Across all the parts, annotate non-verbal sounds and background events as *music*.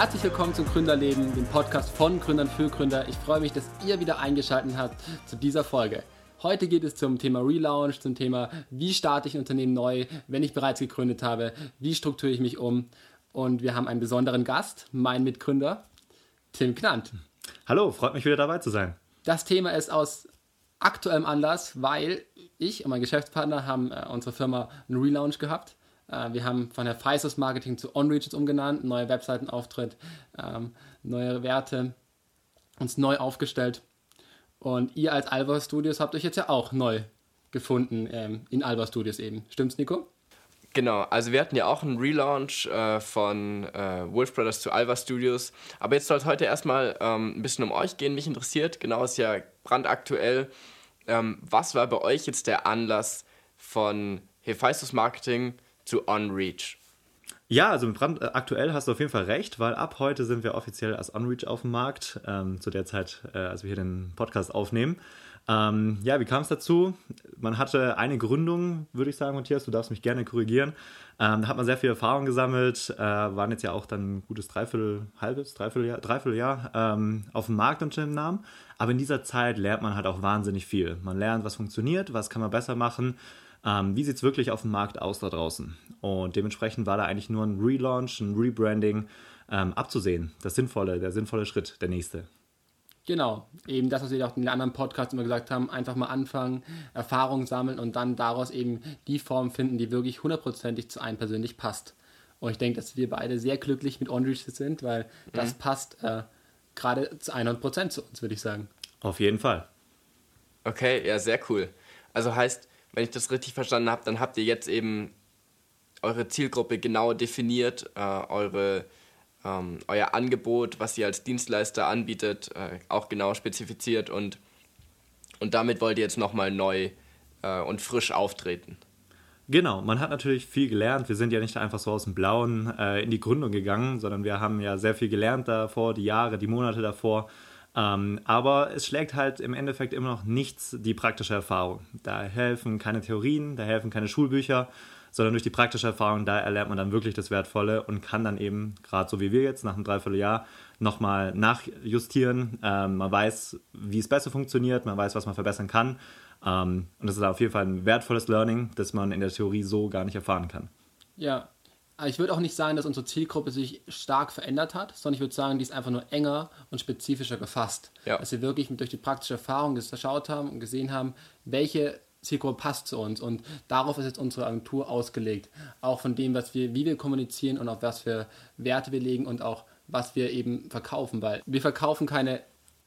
Herzlich willkommen zum Gründerleben, dem Podcast von Gründern für Gründer. Ich freue mich, dass ihr wieder eingeschaltet habt zu dieser Folge. Heute geht es zum Thema Relaunch, zum Thema, wie starte ich ein Unternehmen neu, wenn ich bereits gegründet habe, wie strukturiere ich mich um. Und wir haben einen besonderen Gast, mein Mitgründer, Tim Knant. Hallo, freut mich wieder dabei zu sein. Das Thema ist aus aktuellem Anlass, weil ich und mein Geschäftspartner haben äh, unsere Firma einen Relaunch gehabt. Äh, wir haben von der Pfizer's Marketing zu OnReach umgenannt, neue Webseitenauftritt, ähm, neue Werte, uns neu aufgestellt. Und ihr als Alva Studios habt euch jetzt ja auch neu gefunden ähm, in Alva Studios eben. Stimmt's, Nico? Genau, also wir hatten ja auch einen Relaunch äh, von äh, Wolf Brothers zu Alva Studios. Aber jetzt soll es heute erstmal ähm, ein bisschen um euch gehen. Mich interessiert, genau ist ja brandaktuell. Ähm, was war bei euch jetzt der Anlass von Hephaistos Marketing zu OnReach? Ja, also Brand, äh, aktuell hast du auf jeden Fall recht, weil ab heute sind wir offiziell als OnReach auf dem Markt, ähm, zu der Zeit, äh, als wir hier den Podcast aufnehmen. Ähm, ja, wie kam es dazu? Man hatte eine Gründung, würde ich sagen, Matthias, du darfst mich gerne korrigieren. Ähm, da hat man sehr viel Erfahrung gesammelt, äh, waren jetzt ja auch dann ein gutes Dreiviertel, halbes, Dreivierteljahr, Dreivierteljahr ähm, auf dem Markt unter dem Namen. Aber in dieser Zeit lernt man halt auch wahnsinnig viel. Man lernt, was funktioniert, was kann man besser machen, ähm, wie sieht es wirklich auf dem Markt aus da draußen. Und dementsprechend war da eigentlich nur ein Relaunch, ein Rebranding ähm, abzusehen. Das sinnvolle, der sinnvolle Schritt, der nächste. Genau, eben das, was wir auch in den anderen Podcasts immer gesagt haben, einfach mal anfangen, Erfahrungen sammeln und dann daraus eben die Form finden, die wirklich hundertprozentig zu einem persönlich passt. Und ich denke, dass wir beide sehr glücklich mit OnReach sind, weil mhm. das passt äh, gerade zu 100% zu uns, würde ich sagen. Auf jeden Fall. Okay, ja, sehr cool. Also heißt, wenn ich das richtig verstanden habe, dann habt ihr jetzt eben eure Zielgruppe genau definiert, äh, eure ähm, euer Angebot, was ihr als Dienstleister anbietet, äh, auch genau spezifiziert und, und damit wollt ihr jetzt nochmal neu äh, und frisch auftreten. Genau, man hat natürlich viel gelernt. Wir sind ja nicht einfach so aus dem Blauen äh, in die Gründung gegangen, sondern wir haben ja sehr viel gelernt davor, die Jahre, die Monate davor. Ähm, aber es schlägt halt im Endeffekt immer noch nichts die praktische Erfahrung. Da helfen keine Theorien, da helfen keine Schulbücher sondern durch die praktische Erfahrung, da erlernt man dann wirklich das Wertvolle und kann dann eben, gerade so wie wir jetzt nach einem Dreivierteljahr, nochmal nachjustieren. Ähm, man weiß, wie es besser funktioniert, man weiß, was man verbessern kann. Ähm, und das ist auf jeden Fall ein wertvolles Learning, das man in der Theorie so gar nicht erfahren kann. Ja, ich würde auch nicht sagen, dass unsere Zielgruppe sich stark verändert hat, sondern ich würde sagen, die ist einfach nur enger und spezifischer gefasst. Ja. Dass wir wirklich durch die praktische Erfahrung geschaut haben und gesehen haben, welche Zielgruppe passt zu uns und darauf ist jetzt unsere Agentur ausgelegt. Auch von dem, was wir, wie wir kommunizieren und auf was für Werte wir legen und auch was wir eben verkaufen, weil wir verkaufen keine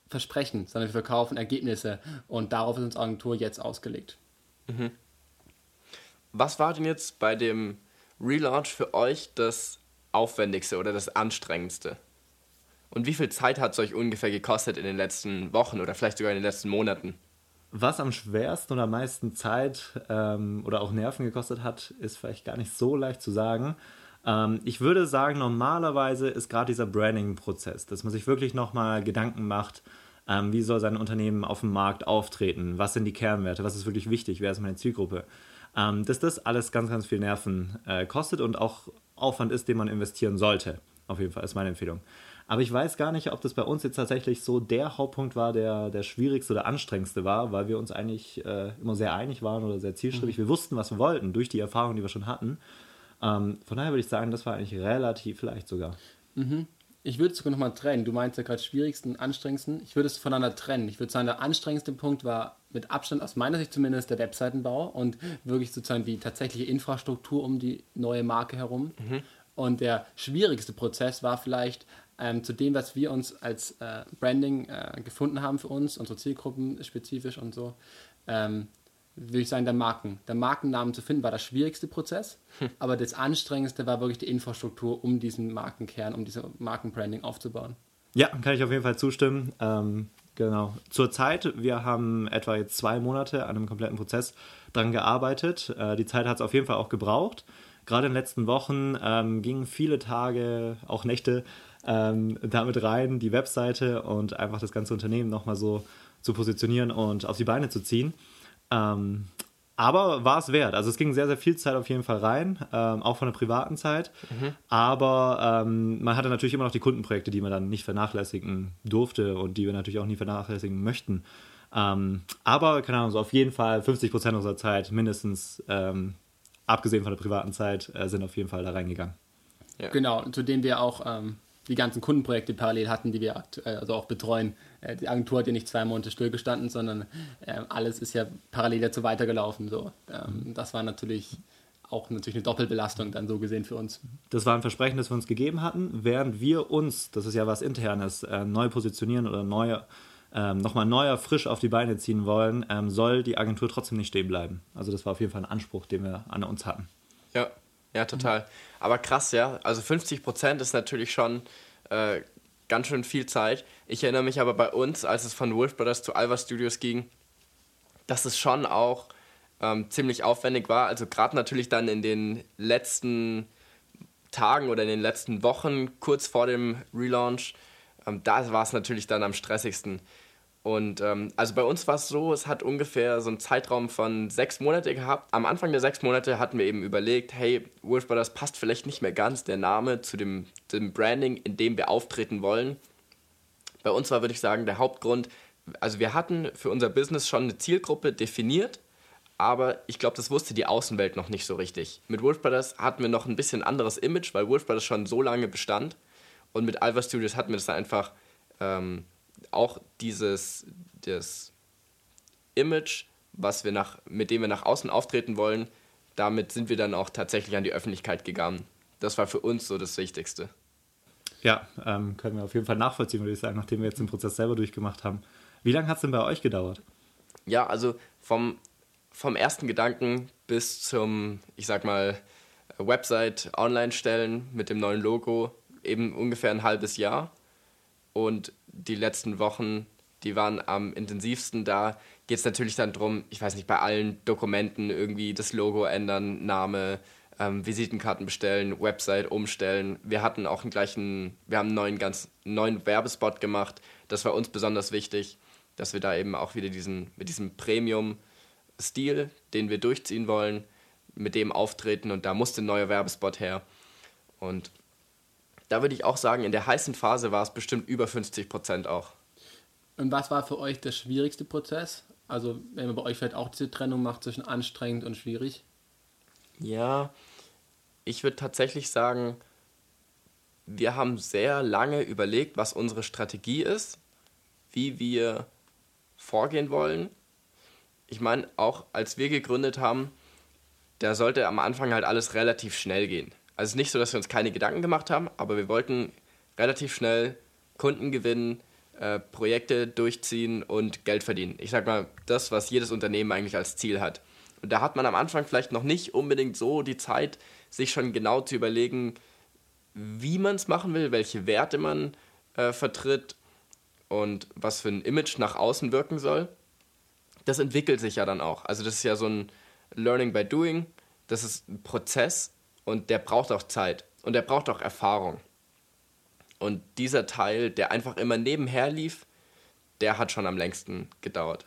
Versprechen, sondern wir verkaufen Ergebnisse und darauf ist unsere Agentur jetzt ausgelegt. Mhm. Was war denn jetzt bei dem Relaunch für euch das aufwendigste oder das anstrengendste? Und wie viel Zeit hat es euch ungefähr gekostet in den letzten Wochen oder vielleicht sogar in den letzten Monaten? Was am schwersten oder am meisten Zeit ähm, oder auch Nerven gekostet hat, ist vielleicht gar nicht so leicht zu sagen. Ähm, ich würde sagen, normalerweise ist gerade dieser Branding-Prozess, dass man sich wirklich nochmal Gedanken macht, ähm, wie soll sein Unternehmen auf dem Markt auftreten, was sind die Kernwerte, was ist wirklich wichtig, wer ist meine Zielgruppe. Ähm, dass das alles ganz, ganz viel Nerven äh, kostet und auch Aufwand ist, den man investieren sollte. Auf jeden Fall ist meine Empfehlung. Aber ich weiß gar nicht, ob das bei uns jetzt tatsächlich so der Hauptpunkt war, der der schwierigste oder anstrengendste war, weil wir uns eigentlich äh, immer sehr einig waren oder sehr zielstrebig. Mhm. Wir wussten, was wir wollten durch die Erfahrung, die wir schon hatten. Ähm, von daher würde ich sagen, das war eigentlich relativ leicht sogar. Mhm. Ich würde es sogar nochmal trennen. Du meinst ja gerade schwierigsten, anstrengendsten. Ich würde es voneinander trennen. Ich würde sagen, der anstrengendste Punkt war mit Abstand aus meiner Sicht zumindest der Webseitenbau und wirklich sozusagen die tatsächliche Infrastruktur um die neue Marke herum. Mhm. Und der schwierigste Prozess war vielleicht ähm, zu dem, was wir uns als äh, Branding äh, gefunden haben für uns, unsere Zielgruppen spezifisch und so, ähm, würde ich sagen, der Marken. Der Markennamen zu finden war der schwierigste Prozess, hm. aber das anstrengendste war wirklich die Infrastruktur, um diesen Markenkern, um diese Markenbranding aufzubauen. Ja, kann ich auf jeden Fall zustimmen. Ähm, genau. Zurzeit, wir haben etwa jetzt zwei Monate an einem kompletten Prozess dran gearbeitet. Äh, die Zeit hat es auf jeden Fall auch gebraucht. Gerade in den letzten Wochen ähm, gingen viele Tage, auch Nächte, ähm, damit rein, die Webseite und einfach das ganze Unternehmen nochmal so zu positionieren und auf die Beine zu ziehen. Ähm, aber war es wert. Also es ging sehr, sehr viel Zeit auf jeden Fall rein, ähm, auch von der privaten Zeit. Mhm. Aber ähm, man hatte natürlich immer noch die Kundenprojekte, die man dann nicht vernachlässigen durfte und die wir natürlich auch nie vernachlässigen möchten. Ähm, aber, keine Ahnung, so auf jeden Fall 50 Prozent unserer Zeit mindestens, ähm, abgesehen von der privaten Zeit, äh, sind auf jeden Fall da reingegangen. Ja. Genau, zu denen wir auch ähm, die ganzen Kundenprojekte parallel hatten, die wir aktuell also auch betreuen. Äh, die Agentur hat ja nicht zwei Monate stillgestanden, sondern äh, alles ist ja parallel dazu weitergelaufen. So. Ähm, das war natürlich auch natürlich eine Doppelbelastung dann so gesehen für uns. Das war ein Versprechen, das wir uns gegeben hatten, während wir uns, das ist ja was Internes, äh, neu positionieren oder neu, ähm, nochmal neuer, frisch auf die Beine ziehen wollen, ähm, soll die Agentur trotzdem nicht stehen bleiben. Also das war auf jeden Fall ein Anspruch, den wir an uns hatten. Ja, ja, total. Mhm. Aber krass, ja. Also 50 Prozent ist natürlich schon äh, ganz schön viel Zeit. Ich erinnere mich aber bei uns, als es von Wolf Brothers zu Alva Studios ging, dass es schon auch ähm, ziemlich aufwendig war. Also gerade natürlich dann in den letzten Tagen oder in den letzten Wochen, kurz vor dem Relaunch, ähm, da war es natürlich dann am stressigsten. Und ähm, also bei uns war es so, es hat ungefähr so einen Zeitraum von sechs Monate gehabt. Am Anfang der sechs Monate hatten wir eben überlegt, hey, Wolf Brothers passt vielleicht nicht mehr ganz der Name zu dem, dem Branding, in dem wir auftreten wollen. Bei uns war, würde ich sagen, der Hauptgrund, also wir hatten für unser Business schon eine Zielgruppe definiert, aber ich glaube, das wusste die Außenwelt noch nicht so richtig. Mit Wolf Brothers hatten wir noch ein bisschen anderes Image, weil Wolf Brothers schon so lange bestand. Und mit Alva Studios hatten wir das einfach... Ähm, auch dieses das Image, was wir nach, mit dem wir nach außen auftreten wollen, damit sind wir dann auch tatsächlich an die Öffentlichkeit gegangen. Das war für uns so das Wichtigste. Ja, ähm, können wir auf jeden Fall nachvollziehen, würde ich sagen, nachdem wir jetzt den Prozess selber durchgemacht haben. Wie lange hat es denn bei euch gedauert? Ja, also vom, vom ersten Gedanken bis zum, ich sag mal, Website online stellen mit dem neuen Logo eben ungefähr ein halbes Jahr. Und die letzten Wochen, die waren am intensivsten. Da geht es natürlich dann darum, ich weiß nicht, bei allen Dokumenten irgendwie das Logo ändern, Name, ähm, Visitenkarten bestellen, Website umstellen. Wir hatten auch einen gleichen, wir haben einen neuen, ganz neuen Werbespot gemacht. Das war uns besonders wichtig, dass wir da eben auch wieder diesen, mit diesem Premium-Stil, den wir durchziehen wollen, mit dem auftreten und da musste ein neuer Werbespot her. Und da würde ich auch sagen, in der heißen Phase war es bestimmt über 50 Prozent auch. Und was war für euch der schwierigste Prozess? Also, wenn man bei euch vielleicht auch diese Trennung macht zwischen anstrengend und schwierig? Ja, ich würde tatsächlich sagen, wir haben sehr lange überlegt, was unsere Strategie ist, wie wir vorgehen wollen. Ich meine, auch als wir gegründet haben, da sollte am Anfang halt alles relativ schnell gehen. Also es ist nicht so, dass wir uns keine Gedanken gemacht haben, aber wir wollten relativ schnell Kunden gewinnen, äh, Projekte durchziehen und Geld verdienen. Ich sag mal, das, was jedes Unternehmen eigentlich als Ziel hat. Und da hat man am Anfang vielleicht noch nicht unbedingt so die Zeit, sich schon genau zu überlegen, wie man es machen will, welche Werte man äh, vertritt und was für ein Image nach außen wirken soll. Das entwickelt sich ja dann auch. Also das ist ja so ein Learning by Doing. Das ist ein Prozess und der braucht auch Zeit und der braucht auch Erfahrung. Und dieser Teil, der einfach immer nebenher lief, der hat schon am längsten gedauert.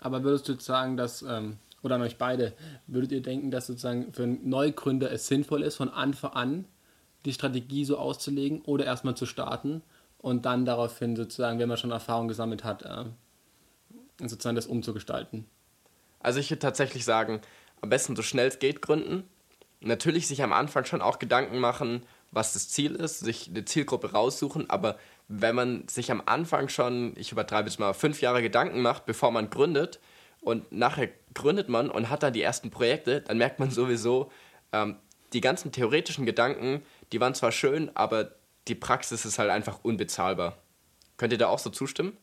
Aber würdest du sagen, dass, ähm, oder an euch beide, würdet ihr denken, dass sozusagen für einen Neugründer es sinnvoll ist, von Anfang an die Strategie so auszulegen oder erstmal zu starten und dann daraufhin sozusagen, wenn man schon Erfahrung gesammelt hat, äh, sozusagen das umzugestalten? Also ich würde tatsächlich sagen, am besten so schnell es geht gründen natürlich sich am Anfang schon auch Gedanken machen, was das Ziel ist, sich eine Zielgruppe raussuchen, aber wenn man sich am Anfang schon, ich übertreibe jetzt mal, fünf Jahre Gedanken macht, bevor man gründet und nachher gründet man und hat dann die ersten Projekte, dann merkt man sowieso, ähm, die ganzen theoretischen Gedanken, die waren zwar schön, aber die Praxis ist halt einfach unbezahlbar. Könnt ihr da auch so zustimmen?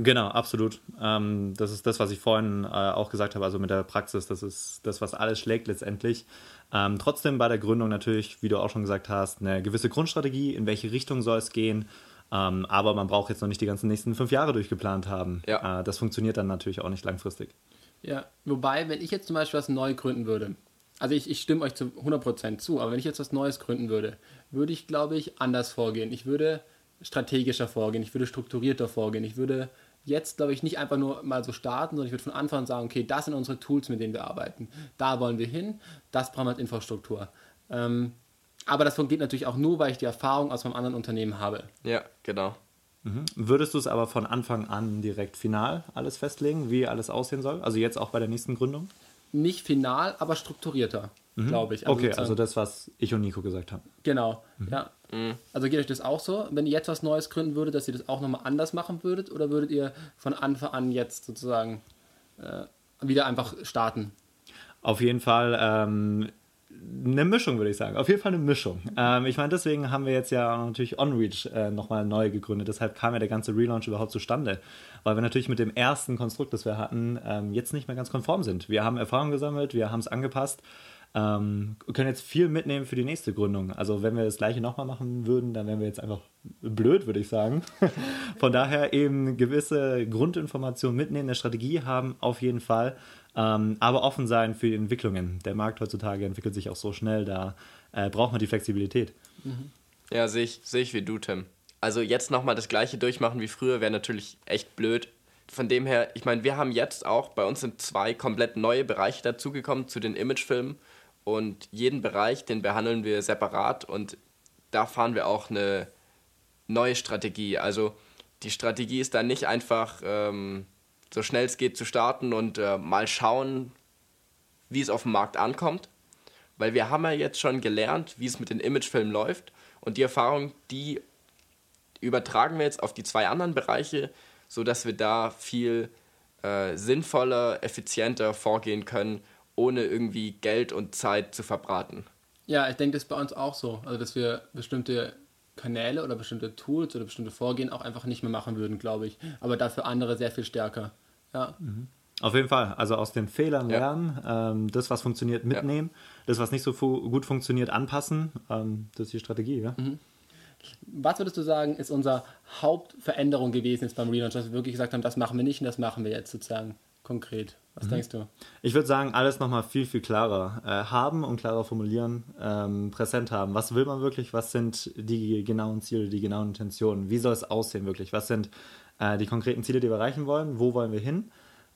Genau, absolut. Ähm, das ist das, was ich vorhin äh, auch gesagt habe, also mit der Praxis, das ist das, was alles schlägt letztendlich. Ähm, trotzdem bei der Gründung natürlich, wie du auch schon gesagt hast, eine gewisse Grundstrategie, in welche Richtung soll es gehen. Ähm, aber man braucht jetzt noch nicht die ganzen nächsten fünf Jahre durchgeplant haben. Ja. Äh, das funktioniert dann natürlich auch nicht langfristig. Ja, wobei, wenn ich jetzt zum Beispiel was neu gründen würde, also ich, ich stimme euch zu 100% zu, aber wenn ich jetzt was Neues gründen würde, würde ich, glaube ich, anders vorgehen. Ich würde strategischer vorgehen, ich würde strukturierter vorgehen, ich würde jetzt, glaube ich, nicht einfach nur mal so starten, sondern ich würde von Anfang an sagen, okay, das sind unsere Tools, mit denen wir arbeiten. Da wollen wir hin, das brauchen wir als Infrastruktur. Ähm, aber das geht natürlich auch nur, weil ich die Erfahrung aus meinem anderen Unternehmen habe. Ja, genau. Mhm. Würdest du es aber von Anfang an direkt final alles festlegen, wie alles aussehen soll? Also jetzt auch bei der nächsten Gründung? Nicht final, aber strukturierter, mhm. glaube ich. Also okay, also das, was ich und Nico gesagt haben. Genau, mhm. ja. Mhm. Also geht euch das auch so, wenn ihr jetzt was Neues gründen würdet, dass ihr das auch nochmal anders machen würdet? Oder würdet ihr von Anfang an jetzt sozusagen äh, wieder einfach starten? Auf jeden Fall ähm, eine Mischung, würde ich sagen. Auf jeden Fall eine Mischung. Ähm, ich meine, deswegen haben wir jetzt ja natürlich OnReach äh, nochmal neu gegründet. Deshalb kam ja der ganze Relaunch überhaupt zustande. Weil wir natürlich mit dem ersten Konstrukt, das wir hatten, ähm, jetzt nicht mehr ganz konform sind. Wir haben Erfahrung gesammelt, wir haben es angepasst. Ähm, können jetzt viel mitnehmen für die nächste Gründung. Also wenn wir das gleiche nochmal machen würden, dann wären wir jetzt einfach blöd, würde ich sagen. *laughs* Von daher eben gewisse Grundinformationen mitnehmen, eine Strategie haben, auf jeden Fall. Ähm, aber offen sein für die Entwicklungen. Der Markt heutzutage entwickelt sich auch so schnell, da äh, braucht man die Flexibilität. Mhm. Ja, sehe ich, seh ich wie du, Tim. Also jetzt nochmal das gleiche durchmachen wie früher wäre natürlich echt blöd. Von dem her, ich meine, wir haben jetzt auch, bei uns sind zwei komplett neue Bereiche dazugekommen zu den Imagefilmen und jeden Bereich, den behandeln wir separat und da fahren wir auch eine neue Strategie. Also die Strategie ist dann nicht einfach ähm, so schnell es geht zu starten und äh, mal schauen, wie es auf dem Markt ankommt. Weil wir haben ja jetzt schon gelernt, wie es mit den Imagefilmen läuft und die Erfahrung, die übertragen wir jetzt auf die zwei anderen Bereiche, sodass wir da viel äh, sinnvoller, effizienter vorgehen können, ohne irgendwie Geld und Zeit zu verbraten. Ja, ich denke, das ist bei uns auch so. Also, dass wir bestimmte Kanäle oder bestimmte Tools oder bestimmte Vorgehen auch einfach nicht mehr machen würden, glaube ich. Aber dafür andere sehr viel stärker. Ja. Mhm. Auf jeden Fall. Also aus den Fehlern ja. lernen, ähm, das, was funktioniert, mitnehmen, ja. das, was nicht so fu gut funktioniert, anpassen. Ähm, das ist die Strategie. Ja? Mhm. Was würdest du sagen, ist unsere Hauptveränderung gewesen jetzt beim Relaunch, dass wir wirklich gesagt haben, das machen wir nicht und das machen wir jetzt sozusagen konkret? Was mhm. denkst du? Ich würde sagen, alles nochmal viel, viel klarer äh, haben und klarer formulieren, ähm, präsent haben. Was will man wirklich? Was sind die genauen Ziele, die genauen Intentionen? Wie soll es aussehen wirklich? Was sind äh, die konkreten Ziele, die wir erreichen wollen? Wo wollen wir hin?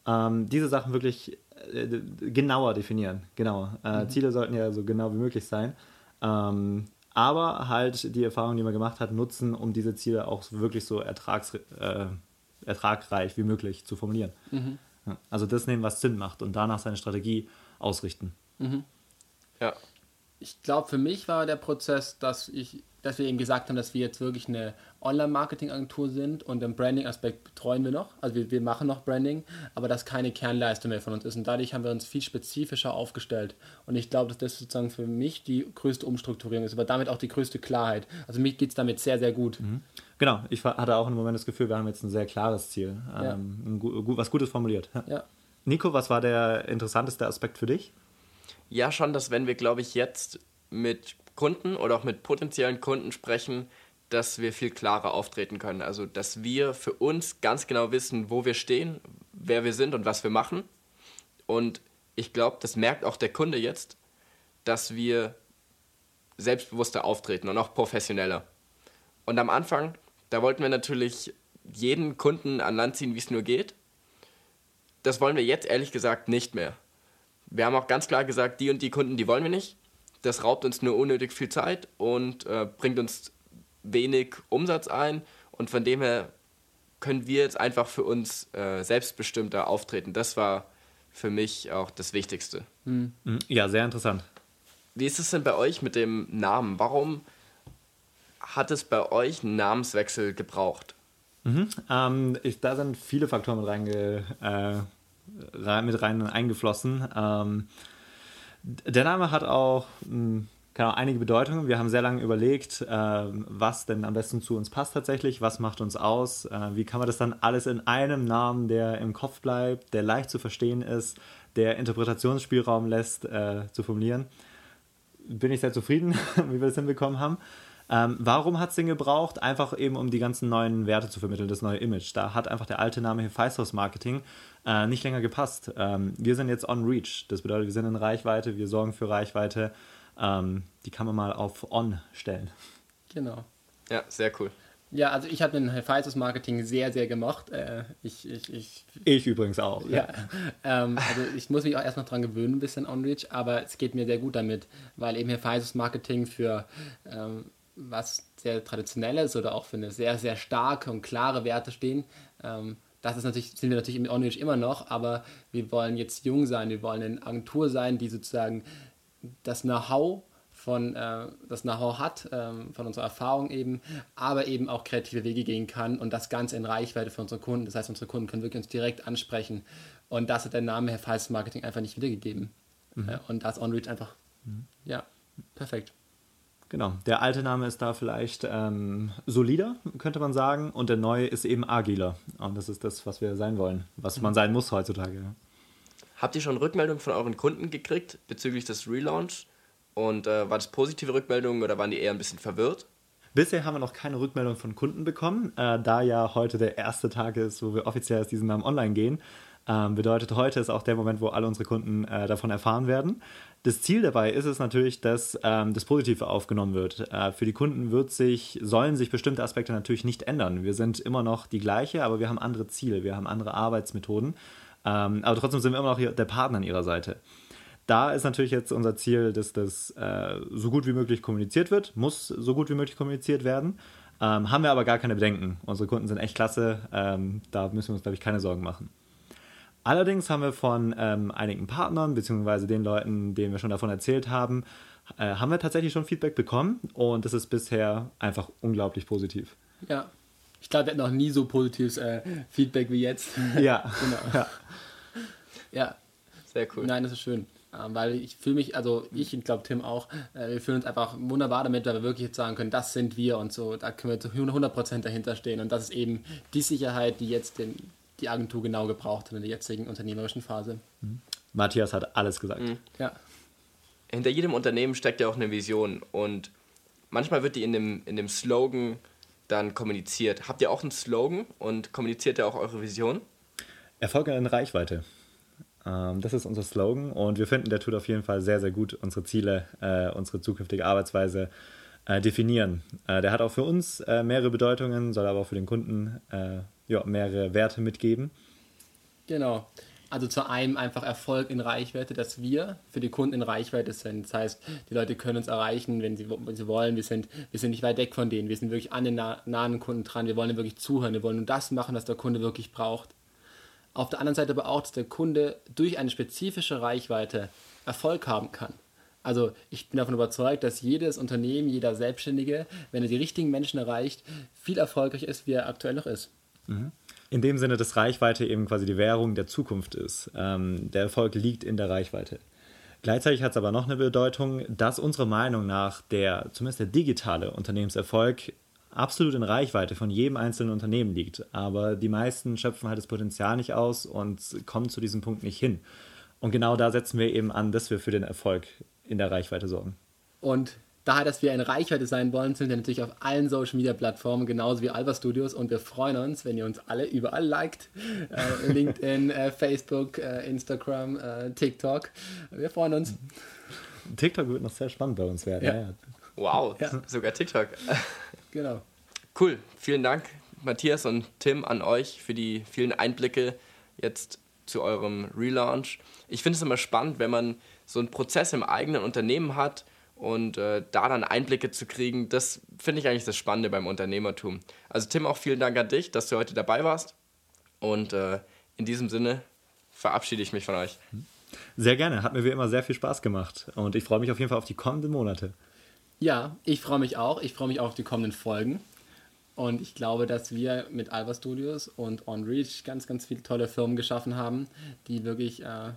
Ähm, diese Sachen wirklich äh, genauer definieren. Genau. Äh, mhm. Ziele sollten ja so genau wie möglich sein. Ähm, aber halt die Erfahrung, die man gemacht hat, nutzen, um diese Ziele auch wirklich so ertrags, äh, ertragreich wie möglich zu formulieren. Mhm. Also das nehmen, was Sinn macht und danach seine Strategie ausrichten. Mhm. Ja. Ich glaube, für mich war der Prozess, dass ich, dass wir eben gesagt haben, dass wir jetzt wirklich eine Online-Marketing-Agentur sind und den Branding-Aspekt betreuen wir noch. Also wir, wir machen noch Branding, aber das keine Kernleistung mehr von uns ist. Und dadurch haben wir uns viel spezifischer aufgestellt. Und ich glaube, dass das sozusagen für mich die größte Umstrukturierung ist, aber damit auch die größte Klarheit. Also mir geht es damit sehr, sehr gut. Mhm. Genau, ich hatte auch im Moment das Gefühl, wir haben jetzt ein sehr klares Ziel, ja. ähm, was Gutes formuliert. Ja. Nico, was war der interessanteste Aspekt für dich? Ja, schon, dass wenn wir, glaube ich, jetzt mit Kunden oder auch mit potenziellen Kunden sprechen, dass wir viel klarer auftreten können. Also, dass wir für uns ganz genau wissen, wo wir stehen, wer wir sind und was wir machen. Und ich glaube, das merkt auch der Kunde jetzt, dass wir selbstbewusster auftreten und auch professioneller. Und am Anfang da wollten wir natürlich jeden Kunden an Land ziehen, wie es nur geht. Das wollen wir jetzt ehrlich gesagt nicht mehr. Wir haben auch ganz klar gesagt, die und die Kunden, die wollen wir nicht. Das raubt uns nur unnötig viel Zeit und äh, bringt uns wenig Umsatz ein. Und von dem her können wir jetzt einfach für uns äh, selbstbestimmter auftreten. Das war für mich auch das Wichtigste. Hm. Ja, sehr interessant. Wie ist es denn bei euch mit dem Namen? Warum hat es bei euch einen Namenswechsel gebraucht? Mhm. Ähm, ich, da sind viele Faktoren mit, reinge, äh, rein, mit rein eingeflossen. Ähm, der Name hat auch mh, hm, einige Bedeutungen. Wir haben sehr lange überlegt, äh, was denn am besten zu uns passt tatsächlich, was macht uns aus, äh, wie kann man das dann alles in einem Namen, der im Kopf bleibt, der leicht zu verstehen ist, der Interpretationsspielraum lässt, äh, zu formulieren. Bin ich sehr zufrieden, *laughs* wie wir das hinbekommen haben. Ähm, warum hat es den gebraucht? Einfach eben, um die ganzen neuen Werte zu vermitteln, das neue Image. Da hat einfach der alte Name Hephaistos Marketing äh, nicht länger gepasst. Ähm, wir sind jetzt on Reach. Das bedeutet, wir sind in Reichweite, wir sorgen für Reichweite. Ähm, die kann man mal auf On stellen. Genau. Ja, sehr cool. Ja, also ich habe den Hephaestus Marketing sehr, sehr gemocht. Äh, ich, ich, ich, ich übrigens auch. Ja. Ähm, also ich muss mich auch erst noch dran gewöhnen, ein bisschen OnReach, aber es geht mir sehr gut damit, weil eben Hephaestus Marketing für ähm, was sehr traditionelles oder auch für eine sehr, sehr starke und klare Werte stehen. Ähm, das ist natürlich, sind wir natürlich im OnReach immer noch, aber wir wollen jetzt jung sein, wir wollen eine Agentur sein, die sozusagen das Know-how von äh, das Know-how hat, ähm, von unserer Erfahrung eben, aber eben auch kreative Wege gehen kann und das Ganze in Reichweite für unsere Kunden. Das heißt, unsere Kunden können wirklich uns direkt ansprechen. Und das hat der Name Herr Falls Marketing einfach nicht wiedergegeben. Mhm. Und das OnReach einfach, mhm. ja, perfekt. Genau, der alte Name ist da vielleicht ähm, solider, könnte man sagen, und der neue ist eben agiler. Und das ist das, was wir sein wollen, was man sein muss heutzutage. Habt ihr schon Rückmeldungen von euren Kunden gekriegt bezüglich des Relaunch? Und äh, war das positive Rückmeldungen oder waren die eher ein bisschen verwirrt? Bisher haben wir noch keine Rückmeldung von Kunden bekommen, äh, da ja heute der erste Tag ist, wo wir offiziell aus diesem Namen online gehen. Ähm, bedeutet, heute ist auch der Moment, wo alle unsere Kunden äh, davon erfahren werden. Das Ziel dabei ist es natürlich, dass ähm, das Positive aufgenommen wird. Äh, für die Kunden wird sich, sollen sich bestimmte Aspekte natürlich nicht ändern. Wir sind immer noch die gleiche, aber wir haben andere Ziele, wir haben andere Arbeitsmethoden. Ähm, aber trotzdem sind wir immer noch der Partner an ihrer Seite. Da ist natürlich jetzt unser Ziel, dass das äh, so gut wie möglich kommuniziert wird, muss so gut wie möglich kommuniziert werden. Ähm, haben wir aber gar keine Bedenken. Unsere Kunden sind echt klasse. Ähm, da müssen wir uns, glaube ich, keine Sorgen machen. Allerdings haben wir von ähm, einigen Partnern, beziehungsweise den Leuten, denen wir schon davon erzählt haben, äh, haben wir tatsächlich schon Feedback bekommen und das ist bisher einfach unglaublich positiv. Ja, ich glaube, wir hatten noch nie so positives äh, Feedback wie jetzt. *laughs* Ja, *laughs* genau. Ja. ja. Sehr cool. Nein, das ist schön. Ähm, weil ich fühle mich, also ich und glaube Tim auch, äh, wir fühlen uns einfach wunderbar damit, weil wir wirklich jetzt sagen können, das sind wir und so, da können wir zu 100% dahinter stehen und das ist eben die Sicherheit, die jetzt den, die Agentur genau gebraucht hat in der jetzigen unternehmerischen Phase. Mhm. Matthias hat alles gesagt. Mhm. Ja. Hinter jedem Unternehmen steckt ja auch eine Vision und manchmal wird die in dem, in dem Slogan dann kommuniziert. Habt ihr auch einen Slogan und kommuniziert ihr auch eure Vision? Erfolg in Reichweite. Ähm, das ist unser Slogan und wir finden, der tut auf jeden Fall sehr, sehr gut unsere Ziele, äh, unsere zukünftige Arbeitsweise äh, definieren. Äh, der hat auch für uns mehrere Bedeutungen, soll aber auch für den Kunden ja, mehrere Werte mitgeben. Genau. Also zu einem einfach Erfolg in Reichweite, dass wir für die Kunden in Reichweite sind. Das heißt, die Leute können uns erreichen, wenn sie, wenn sie wollen. Wir sind, wir sind nicht weit weg von denen. Wir sind wirklich an den nahen Kunden dran. Wir wollen wirklich zuhören. Wir wollen nur das machen, was der Kunde wirklich braucht. Auf der anderen Seite aber auch, dass der Kunde durch eine spezifische Reichweite Erfolg haben kann. Also ich bin davon überzeugt, dass jedes Unternehmen, jeder Selbstständige, wenn er die richtigen Menschen erreicht, viel erfolgreicher ist, wie er aktuell noch ist. Mhm. In dem Sinne, dass Reichweite eben quasi die Währung der Zukunft ist. Ähm, der Erfolg liegt in der Reichweite. Gleichzeitig hat es aber noch eine Bedeutung, dass unserer Meinung nach der, zumindest der digitale Unternehmenserfolg absolut in Reichweite von jedem einzelnen Unternehmen liegt. Aber die meisten schöpfen halt das Potenzial nicht aus und kommen zu diesem Punkt nicht hin. Und genau da setzen wir eben an, dass wir für den Erfolg in der Reichweite sorgen. Und daher, dass wir eine Reichweite sein wollen, sind wir natürlich auf allen Social Media Plattformen, genauso wie Alba Studios. Und wir freuen uns, wenn ihr uns alle überall liked. Äh, LinkedIn, äh, Facebook, äh, Instagram, äh, TikTok. Wir freuen uns. TikTok wird noch sehr spannend bei uns werden. Ja. Ja. Wow, ja. sogar TikTok. Genau. Cool. Vielen Dank, Matthias und Tim, an euch für die vielen Einblicke jetzt zu eurem Relaunch. Ich finde es immer spannend, wenn man so einen Prozess im eigenen Unternehmen hat und äh, da dann Einblicke zu kriegen. Das finde ich eigentlich das Spannende beim Unternehmertum. Also Tim, auch vielen Dank an dich, dass du heute dabei warst. Und äh, in diesem Sinne verabschiede ich mich von euch. Sehr gerne, hat mir wie immer sehr viel Spaß gemacht und ich freue mich auf jeden Fall auf die kommenden Monate. Ja, ich freue mich auch. Ich freue mich auch auf die kommenden Folgen. Und ich glaube, dass wir mit Alba Studios und OnReach ganz, ganz viele tolle Firmen geschaffen haben, die wirklich äh,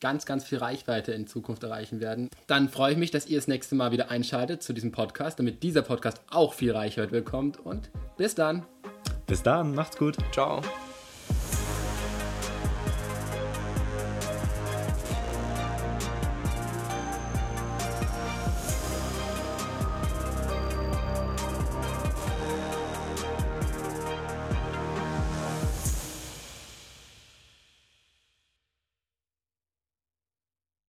ganz, ganz viel Reichweite in Zukunft erreichen werden. Dann freue ich mich, dass ihr das nächste Mal wieder einschaltet zu diesem Podcast, damit dieser Podcast auch viel Reichweite bekommt. Und bis dann. Bis dann, macht's gut. Ciao.